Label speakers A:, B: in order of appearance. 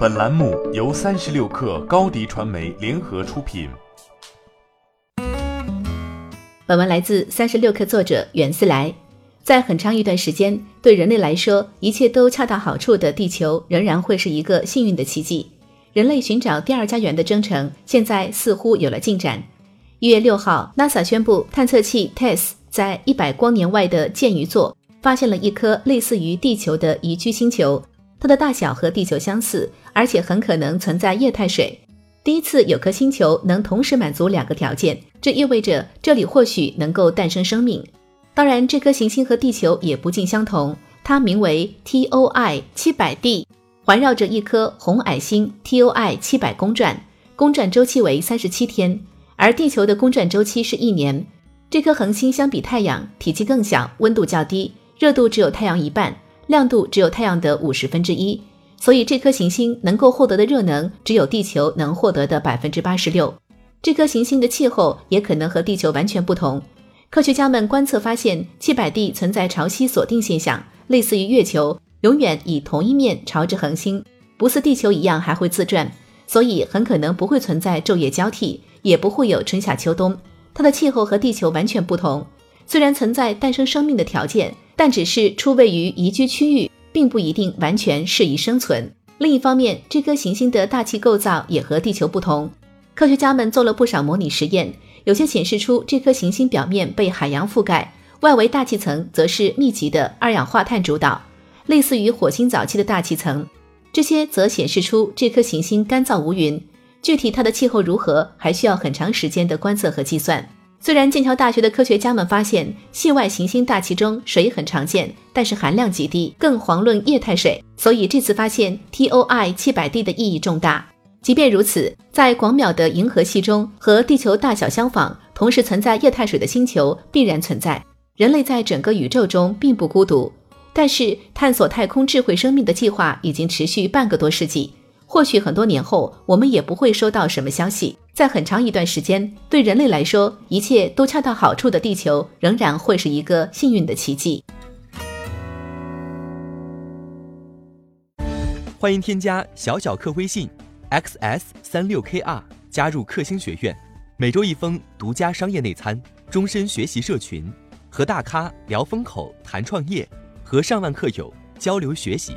A: 本栏目由三十六氪高低传媒联合出品。
B: 本文来自三十六氪作者袁思来。在很长一段时间，对人类来说，一切都恰到好处的地球仍然会是一个幸运的奇迹。人类寻找第二家园的征程，现在似乎有了进展。一月六号，NASA 宣布，探测器 TESS 在一百光年外的剑鱼座发现了一颗类似于地球的宜居星球。它的大小和地球相似，而且很可能存在液态水。第一次有颗星球能同时满足两个条件，这意味着这里或许能够诞生生命。当然，这颗行星和地球也不尽相同，它名为 TOI 七百 d，环绕着一颗红矮星 TOI 七百公转，公转周期为三十七天，而地球的公转周期是一年。这颗恒星相比太阳，体积更小，温度较低，热度只有太阳一半。亮度只有太阳的五十分之一，所以这颗行星能够获得的热能只有地球能获得的百分之八十六。这颗行星的气候也可能和地球完全不同。科学家们观测发现，七百地存在潮汐锁定现象，类似于月球，永远以同一面朝着恒星，不似地球一样还会自转，所以很可能不会存在昼夜交替，也不会有春夏秋冬。它的气候和地球完全不同，虽然存在诞生生命的条件。但只是出位于宜居区域，并不一定完全适宜生存。另一方面，这颗行星的大气构造也和地球不同。科学家们做了不少模拟实验，有些显示出这颗行星表面被海洋覆盖，外围大气层则是密集的二氧化碳主导，类似于火星早期的大气层。这些则显示出这颗行星干燥无云。具体它的气候如何，还需要很长时间的观测和计算。虽然剑桥大学的科学家们发现系外行星大气中水很常见，但是含量极低，更遑论液态水，所以这次发现 TOI 七百 d 的意义重大。即便如此，在广袤的银河系中，和地球大小相仿、同时存在液态水的星球必然存在。人类在整个宇宙中并不孤独，但是探索太空智慧生命的计划已经持续半个多世纪。或许很多年后，我们也不会收到什么消息。在很长一段时间，对人类来说，一切都恰到好处的地球，仍然会是一个幸运的奇迹。
C: 欢迎添加小小客微信，xs 三六 kr，加入克星学院，每周一封独家商业内参，终身学习社群，和大咖聊风口、谈创业，和上万客友交流学习。